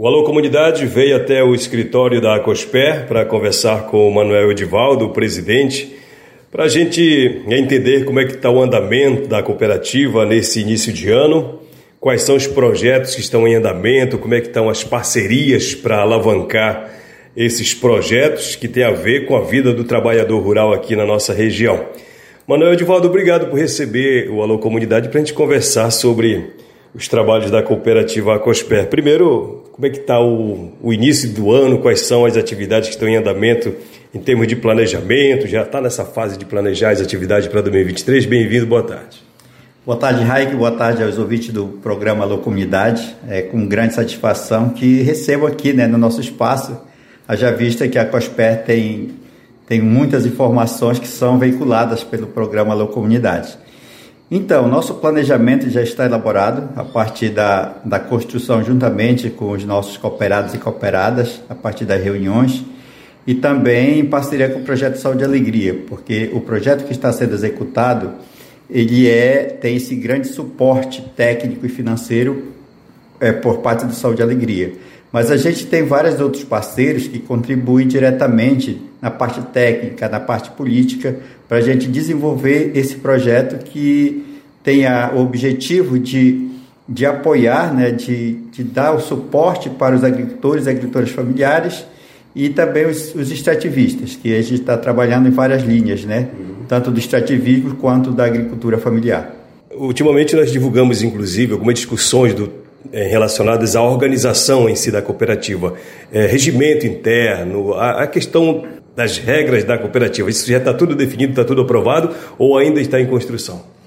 O Alô Comunidade veio até o escritório da Acosper para conversar com o Manuel Edivaldo, presidente, para a gente entender como é que está o andamento da cooperativa nesse início de ano, quais são os projetos que estão em andamento, como é que estão as parcerias para alavancar esses projetos que têm a ver com a vida do trabalhador rural aqui na nossa região. Manuel Edivaldo, obrigado por receber o Alô Comunidade para a gente conversar sobre os trabalhos da cooperativa Acosper. Primeiro, como é que está o, o, início do ano, quais são as atividades que estão em andamento em termos de planejamento, já está nessa fase de planejar as atividades para 2023. Bem-vindo, boa tarde. Boa tarde, Raik, boa tarde aos ouvintes do programa Alô Comunidade. É com grande satisfação que recebo aqui né, no nosso espaço, haja vista que a Cosper tem, tem muitas informações que são veiculadas pelo programa Alô Comunidade. Então, nosso planejamento já está elaborado a partir da, da construção, juntamente com os nossos cooperados e cooperadas, a partir das reuniões, e também em parceria com o Projeto Saúde e Alegria, porque o projeto que está sendo executado, ele é, tem esse grande suporte técnico e financeiro é, por parte do Saúde e Alegria. Mas a gente tem vários outros parceiros que contribuem diretamente na parte técnica, na parte política, para a gente desenvolver esse projeto que tem o objetivo de, de apoiar, né, de, de dar o suporte para os agricultores e agricultoras familiares e também os, os extrativistas, que a gente está trabalhando em várias linhas, né, tanto do extrativismo quanto da agricultura familiar. Ultimamente nós divulgamos, inclusive, algumas discussões do, é, relacionadas à organização em si da cooperativa, é, regimento interno, a, a questão das regras da cooperativa? Isso já está tudo definido, está tudo aprovado ou ainda está em construção?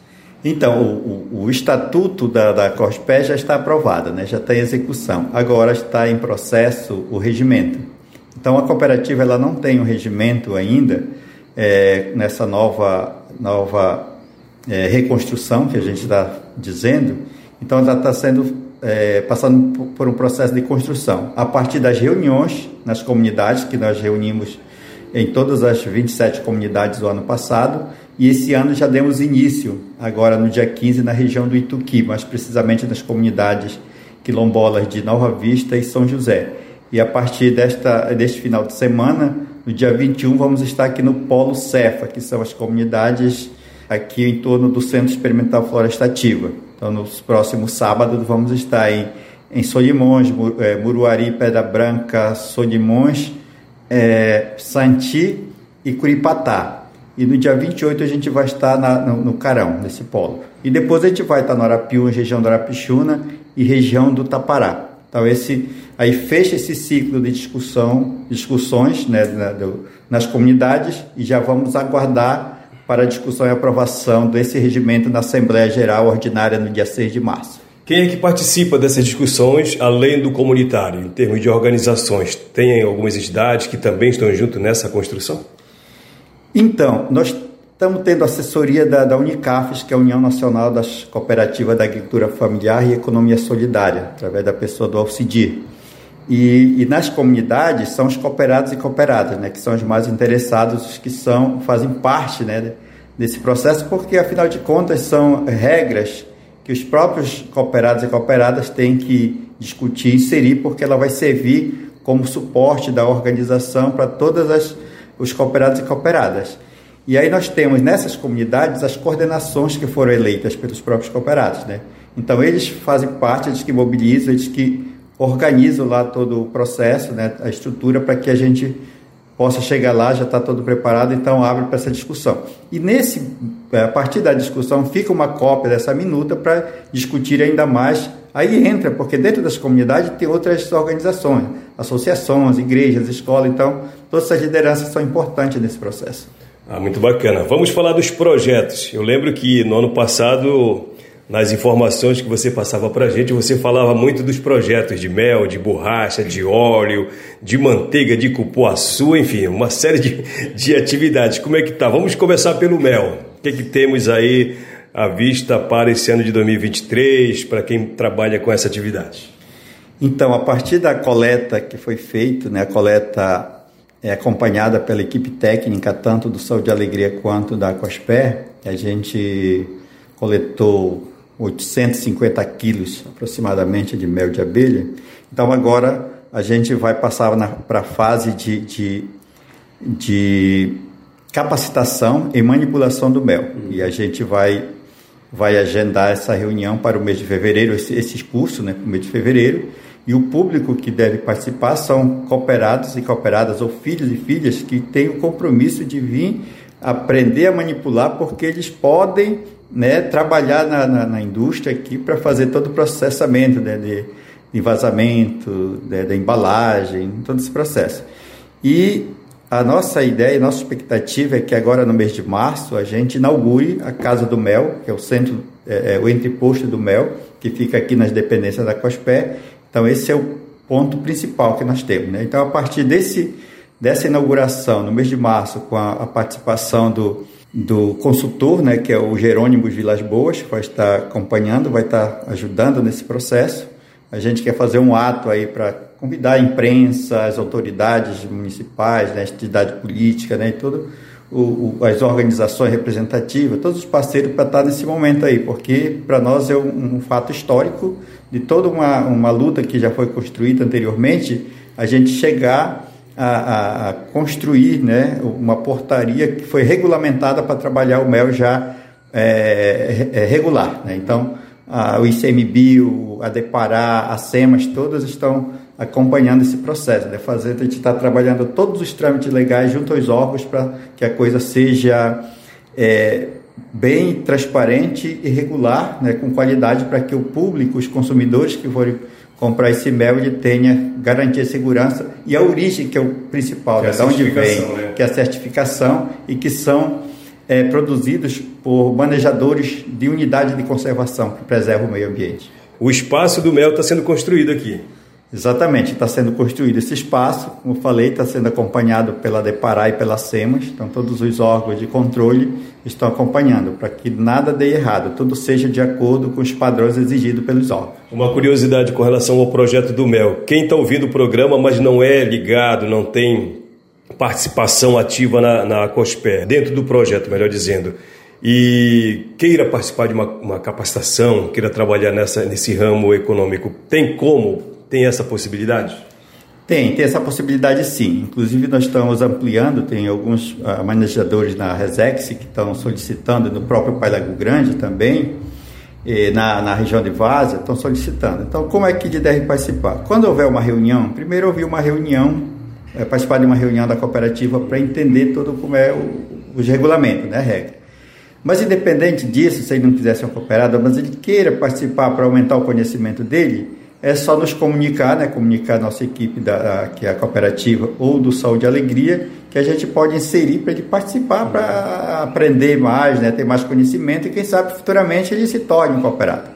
Então, o, o, o estatuto da, da COSPE já está aprovado, né? já está em execução. Agora está em processo o regimento. Então, a cooperativa ela não tem um regimento ainda é, nessa nova, nova é, reconstrução que a gente está dizendo. Então, ela está sendo é, passando por um processo de construção. A partir das reuniões nas comunidades que nós reunimos em todas as 27 comunidades do ano passado e esse ano já demos início, agora no dia 15, na região do Ituqui, mais precisamente nas comunidades quilombolas de Nova Vista e São José. E a partir desta, deste final de semana, no dia 21, vamos estar aqui no Polo Cefa, que são as comunidades aqui em torno do Centro Experimental Florestativa. Então, nos próximos sábados, vamos estar em, em Solimões, é, Muruari, Pedra Branca, Solimões, é, Santi e Curipatá. E no dia 28 a gente vai estar na, no, no, Carão, nesse polo. E depois a gente vai estar no Arapiú, região do Arapixuna e região do Tapará. Então esse aí fecha esse ciclo de discussão, discussões né, na, do, nas comunidades e já vamos aguardar para a discussão e aprovação desse regimento na Assembleia Geral Ordinária no dia 6 de março. Quem é que participa dessas discussões, além do comunitário, em termos de organizações? Tem algumas entidades que também estão junto nessa construção? Então, nós estamos tendo assessoria da, da Unicafes, que é a União Nacional das Cooperativas da Agricultura Familiar e Economia Solidária, através da pessoa do Alcidir. E, e, nas comunidades são os cooperados e cooperadas, né, que são os mais interessados, os que são, fazem parte né, desse processo, porque afinal de contas são regras que os próprios cooperados e cooperadas têm que discutir e inserir, porque ela vai servir como suporte da organização para todas as os cooperados e cooperadas. E aí nós temos nessas comunidades as coordenações que foram eleitas pelos próprios cooperados, né? Então eles fazem parte, eles que mobilizam, eles que organizam lá todo o processo, né, a estrutura para que a gente possa chegar lá, já está todo preparado, então abre para essa discussão. E nesse, é, a partir da discussão, fica uma cópia dessa minuta para discutir ainda mais. Aí entra, porque dentro das comunidades tem outras organizações, associações, igrejas, escolas, então todas essas lideranças são importantes nesse processo. Ah, muito bacana. Vamos falar dos projetos. Eu lembro que no ano passado nas informações que você passava para a gente, você falava muito dos projetos de mel, de borracha, de óleo, de manteiga, de cupuaçu, enfim, uma série de, de atividades. Como é que tá? Vamos começar pelo mel. O que, é que temos aí à vista para esse ano de 2023, para quem trabalha com essa atividade? Então, a partir da coleta que foi feita, né, a coleta é acompanhada pela equipe técnica, tanto do Saúde e Alegria quanto da Cosper, a gente coletou 850 quilos aproximadamente de mel de abelha. Então agora a gente vai passar para a fase de, de, de, capacitação e manipulação do mel. E a gente vai, vai agendar essa reunião para o mês de fevereiro, esse, esses cursos né, para o mês de fevereiro. E o público que deve participar são cooperados e cooperadas, ou filhos e filhas, que têm o compromisso de vir aprender a manipular, porque eles podem né, trabalhar na, na, na indústria aqui para fazer todo o processamento né, de, de vazamento, né, da embalagem, todo esse processo. E a nossa ideia, nossa expectativa é que agora no mês de março a gente inaugure a Casa do Mel, que é o centro, é, é, o entreposto do mel, que fica aqui nas dependências da COSPé. Então esse é o ponto principal que nós temos. Né? Então a partir desse, dessa inauguração, no mês de março, com a, a participação do do consultor, né, que é o Jerônimo Vilas Boas, que vai estar acompanhando, vai estar ajudando nesse processo. A gente quer fazer um ato aí para convidar a imprensa, as autoridades municipais, né, a entidade política, né, e tudo, o, o, as organizações representativas, todos os parceiros para estar nesse momento aí, porque para nós é um, um, fato histórico de toda uma, uma luta que já foi construída anteriormente, a gente chegar a, a, construir né, uma portaria que foi regulamentada para trabalhar o mel já é, é, regular. Né? Então, a, o ICMBio, a Depará, a SEMAS, todas estão acompanhando esse processo, né? Fazendo, a gente está trabalhando todos os trâmites legais junto aos órgãos para que a coisa seja é, bem transparente e regular, né? com qualidade, para que o público, os consumidores que forem comprar esse mel ele tenha garantia de segurança e a origem que é o principal, que é né? onde vem, né? que é a certificação e que são é, produzidos por manejadores de unidade de conservação que preservam o meio ambiente. O espaço do mel está sendo construído aqui. Exatamente, está sendo construído esse espaço, como falei, está sendo acompanhado pela Depará e pela SEMAS, então todos os órgãos de controle estão acompanhando para que nada dê errado, tudo seja de acordo com os padrões exigidos pelos órgãos. Uma curiosidade com relação ao projeto do MEL, quem está ouvindo o programa, mas não é ligado, não tem participação ativa na, na COSPER, dentro do projeto, melhor dizendo, e queira participar de uma, uma capacitação, queira trabalhar nessa, nesse ramo econômico, tem como tem essa possibilidade? Tem, tem essa possibilidade sim. Inclusive, nós estamos ampliando, tem alguns uh, manejadores na Resex que estão solicitando, no próprio Pai Lago Grande também, na, na região de Várzea, estão solicitando. Então, como é que ele deve participar? Quando houver uma reunião, primeiro ouvir uma reunião, é, participar de uma reunião da cooperativa para entender todo como é o, os regulamentos, né, a regra. Mas independente disso, se ele não quiser ser um cooperado, mas ele queira participar para aumentar o conhecimento dele, é só nos comunicar, né, comunicar a nossa equipe da que é a cooperativa ou do Saúde e Alegria, que a gente pode inserir para ele participar, para aprender mais, né, ter mais conhecimento e quem sabe futuramente ele se torne um cooperado.